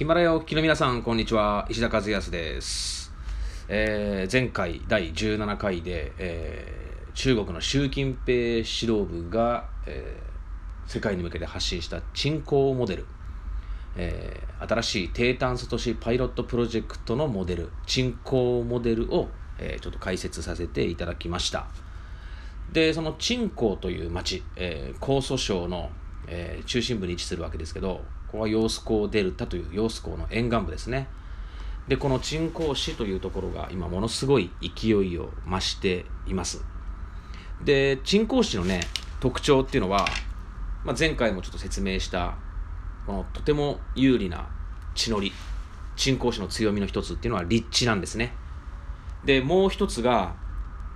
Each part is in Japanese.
ヒマラヤお聞きの皆さん、こんにちは。石田和康です。えー前回第17回で、えー中国の習近平指導部が、えー世界に向けて発信した鎮港モデル、えー新しい低炭素都市パイロットプロジェクトのモデル、鎮港モデルを、えーちょっと解説させていただきました。でその鎮江という町、えー、江蘇省の、えー中心部に位置するわけですけどここは揚子江デルタという揚子江の沿岸部ですね。でこの鎮江市というところが今ものすごい勢いを増しています。で鎮江市のね特徴っていうのは、まあ、前回もちょっと説明したこのとても有利な地の利鎮江市の強みの一つっていうのは立地なんですね。でもう一つが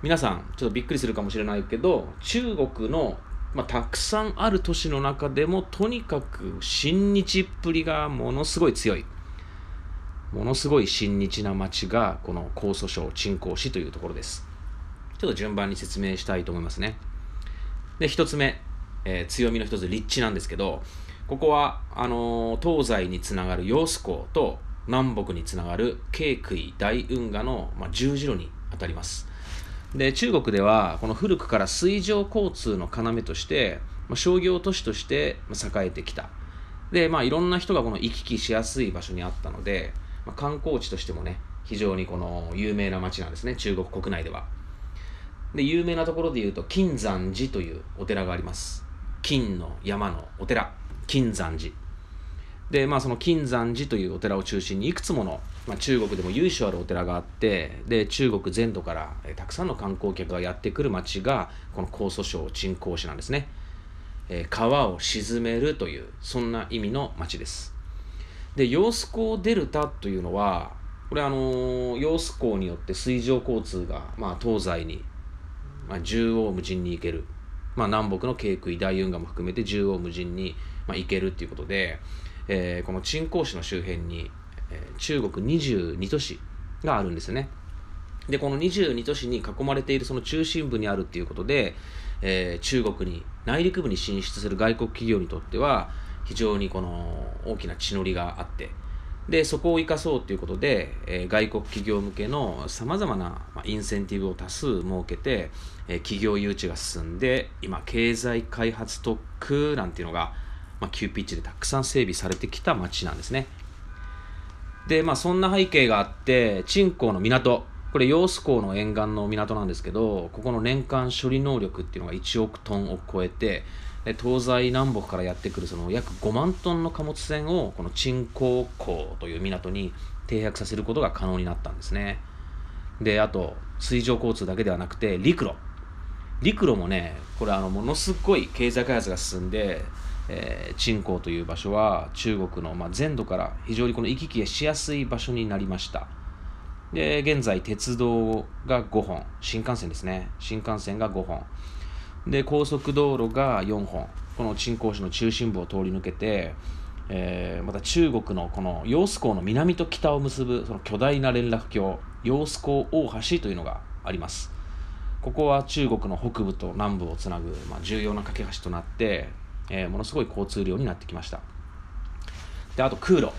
皆さんちょっとびっくりするかもしれないけど中国の、まあ、たくさんある都市の中でもとにかく親日っぷりがものすごい強い。ものすごい親日な町がこの江蘇省鎮江市というところです。ちょっと順番に説明したいと思いますね。で一つ目、えー強みの一つ立地なんですけどここはあのー東西につながる揚子江と南北につながる京杭大運河の、まあ、十字路にあたります。で中国ではこの古くから水上交通の要として、まあ、商業都市として栄えてきた。でまあいろんな人がこの行き来しやすい場所にあったので、まあ、観光地としてもね非常にこの有名な街なんですね。中国国内では。で有名なところでいうと金山寺というお寺があります。金の山のお寺。金山寺。でまあその金山寺というお寺を中心にいくつもの、まあ、中国でも由緒あるお寺があってで中国全土からたくさんの観光客がやってくる町がこの江蘇省鎮江市なんですね、えー川を沈めるというそんな意味の町です。で揚子江デルタというのはこれあの揚子江によって水上交通が、まあ、東西に、まあ、縦横無尽に行ける、まあ、南北の京杭大運河も含めて縦横無尽に、まあ、行けるっていうことで、えーこの鎮江市の周辺に、え中国22都市があるんですよね。でこの22都市に囲まれているその中心部にあるっていうことで、えー中国に内陸部に進出する外国企業にとっては非常にこの大きな地の利があってでそこを生かそうということで、えー外国企業向けのさまざまなインセンティブを多数設けて、えー企業誘致が進んで今経済開発特区なんていうのが、まあ、急ピッチでたくさん整備されてきた街なんですね。でまあそんな背景があって鎮江の港。これ揚子江の沿岸の港なんですけどここの年間処理能力っていうのが1億トンを超えてで東西南北からやってくるその約5万トンの貨物船をこの鎮江港という港に停泊させることが可能になったんですね。であと水上交通だけではなくて陸路。陸路もねこれあのものすごい経済開発が進んで、えー、鎮江という場所は中国の、まあ、全土から非常にこの行き来しやすい場所になりました。で現在鉄道が5本。新幹線ですね。新幹線が5本。で高速道路が4本。この鎮江市の中心部を通り抜けて、えーまた中国のこの揚子江の南と北を結ぶその巨大な連絡橋揚子江大橋というのがあります。ここは中国の北部と南部をつなぐ、まあ、重要な架け橋となって、えーものすごい交通量になってきました。であと空路。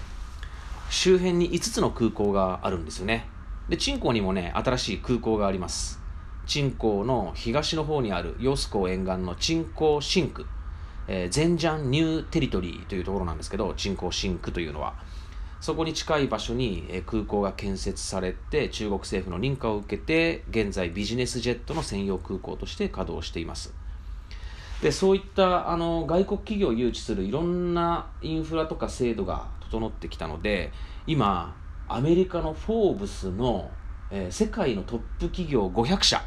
周辺に5つの空港があるんですよね。で鎮江にもね新しい空港があります。鎮江の東の方にある揚子江沿岸の鎮江新区、えー、ゼンジャンニューテリトリーというところなんですけど鎮江新区というのは。そこに近い場所にえ空港が建設されて中国政府の認可を受けて現在ビジネスジェットの専用空港として稼働しています。でそういったあの外国企業を誘致するいろんなインフラとか制度が整ってきたので今アメリカのフォーブスの、えー世界のトップ企業500社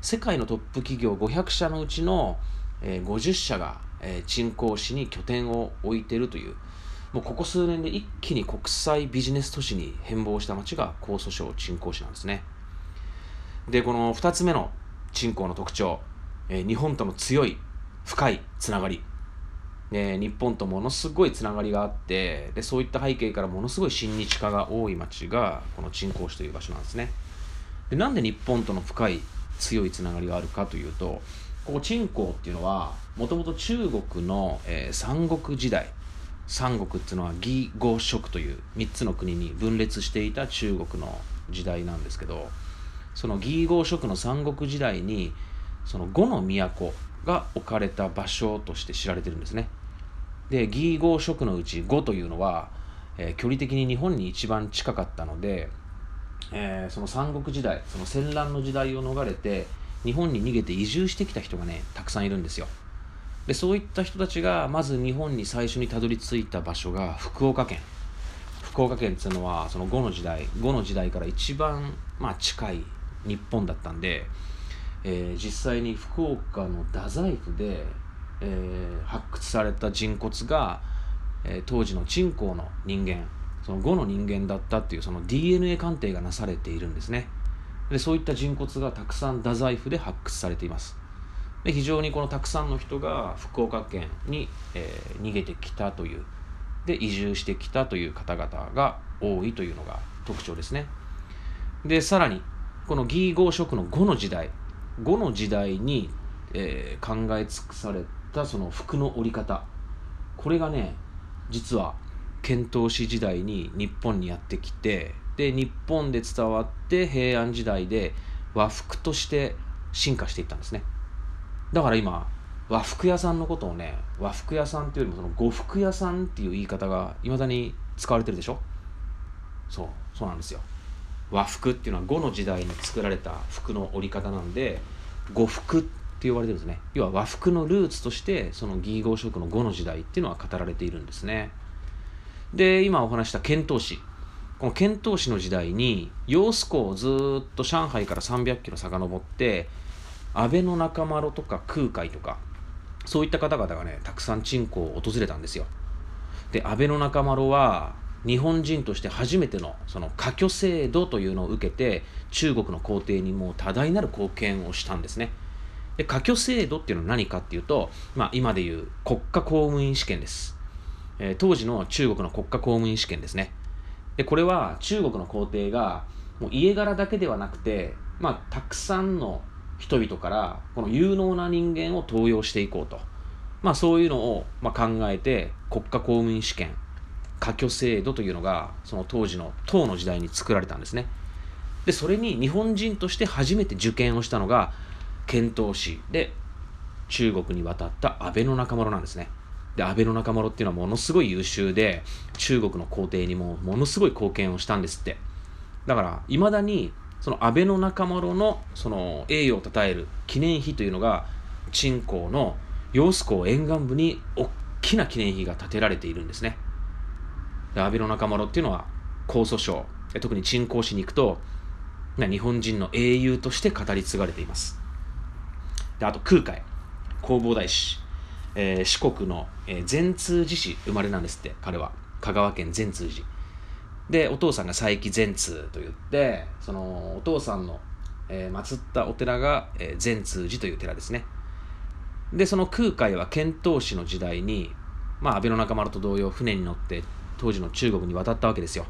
世界のトップ企業500社のうちの、えー50社が、えー鎮江市に拠点を置いているという。もうここ数年で一気に国際ビジネス都市に変貌した町が江蘇省鎮江市なんですね。でこの2つ目の鎮江の特徴、えー日本との強い深いつながり。で日本とものすごいつながりがあってでそういった背景からものすごい親日化が多い町がこの鎮江市という場所なんですね。でなんで日本との深い強いつながりがあるかというとここ鎮江っていうのはもともと中国の、えー三国時代三国っていうのは義呉蜀という3つの国に分裂していた中国の時代なんですけどその義呉蜀の三国時代にその呉の都が置かれた場所として知られてるんですね。で義呉蜀のうち呉というのは、えー、距離的に日本に一番近かったので、えー、その三国時代その戦乱の時代を逃れて日本に逃げて移住してきた人がねたくさんいるんですよ。でそういった人たちがまず日本に最初にたどり着いた場所が福岡県。福岡県っていうのはその呉の時代呉の時代から一番、まあ、近い日本だったんで、えー、実際に福岡の太宰府で、えー、発掘された人骨が、えー、当時の鎮江の人間その呉の人間だったっていうその DNA 鑑定がなされているんですね。でそういった人骨がたくさん太宰府で発掘されています。で非常にこのたくさんの人が福岡県に、えー、逃げてきたというで移住してきたという方々が多いというのが特徴ですね。でさらにこの義合職の5の時代5の時代に、えー、考え尽くされたその服の織り方。これがね実は遣唐使時代に日本にやってきてで日本で伝わって平安時代で和服として進化していったんですね。だから今和服屋さんのことをね和服屋さんっていうよりもその呉服屋さんっていう言い方がいまだに使われてるでしょ？そうそうなんですよ。和服っていうのは呉の時代に作られた服の織り方なんで呉服って呼ばれてるんですね。要は和服のルーツとしてその義合色の呉の時代っていうのは語られているんですね。で今お話した遣唐使。この遣唐使の時代に揚子江をずっと上海から300キロ遡って安倍の中丸とか空海とかそういった方々がねたくさん鎮江を訪れたんですよ。で安倍の中丸は日本人として初めてのその科挙制度というのを受けて中国の皇帝にもう多大なる貢献をしたんですね。で科挙制度っていうのは何かっていうと、まあ、今でいう国家公務員試験です、えー、当時の中国の国家公務員試験ですね。でこれは中国の皇帝がもう家柄だけではなくて、まあ、たくさんの人々からこの有能な人間を登用していこうと、まあ、そういうのをまあ考えて国家公務員試験科挙制度というのがその当時の唐の時代に作られたんですねでそれに日本人として初めて受験をしたのが遣唐使で中国に渡った安倍の中丸なんですねで安倍の中丸っていうのはものすごい優秀で中国の皇帝にもものすごい貢献をしたんですってだからいまだにその安倍の中丸のその栄誉を称える記念碑というのが鎮江の揚子江沿岸部に大きな記念碑が建てられているんですねで安倍の中丸っていうのは江蘇省特に鎮江市に行くと日本人の英雄として語り継がれています。であと空海弘法大師えー、四国の、えー、善通寺市生まれなんですって彼は。香川県善通寺。でお父さんが佐伯善通と言ってそのお父さんの、えー、祀ったお寺が、えー、善通寺という寺ですね。でその空海は遣唐使の時代にまあ安倍の仲間と同様船に乗って当時の中国に渡ったわけですよ。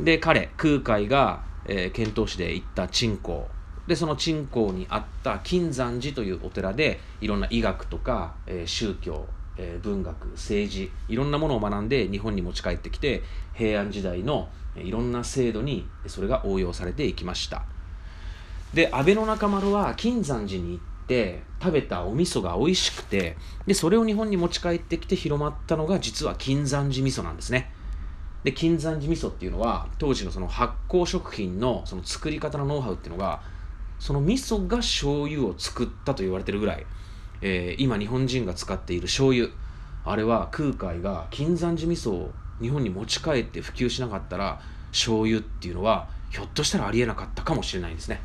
で彼空海が、えー、遣唐使で行った鎮江でその鎮江にあった金山寺というお寺でいろんな医学とか、えー、宗教、えー、文学政治いろんなものを学んで日本に持ち帰ってきて平安時代のいろんな制度にそれが応用されていきました。で安倍の中丸は金山寺に行って食べたお味噌が美味しくてでそれを日本に持ち帰ってきて広まったのが実は金山寺味噌なんですね。で金山寺味噌っていうのは当時のその発酵食品のその作り方のノウハウっていうのがその味噌が醤油を作ったと言われてるぐらい、えー、今日本人が使っている醤油。あれは空海が金山寺味噌を日本に持ち帰って普及しなかったら醤油っていうのはひょっとしたらありえなかったかもしれないですね。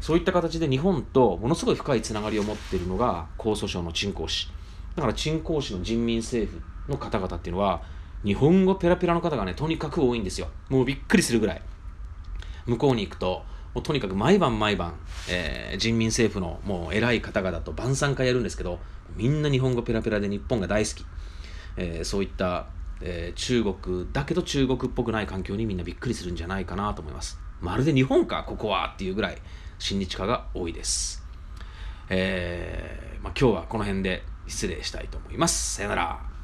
そういった形で日本とものすごい深いつながりを持っているのが江蘇省の鎮江市。だから鎮江市の人民政府の方々っていうのは日本語ペラペラの方がねとにかく多いんですよ。もうびっくりするぐらい。向こうに行くともうとにかく毎晩毎晩、えー、人民政府のもう偉い方々と晩餐会やるんですけどみんな日本語ペラペラで日本が大好き、えー、そういった、えー、中国だけど中国っぽくない環境にみんなびっくりするんじゃないかなと思います。まるで日本かここはっていうぐらい。親日家が多いです、えーまあ、今日はこの辺で失礼したいと思います。さよなら。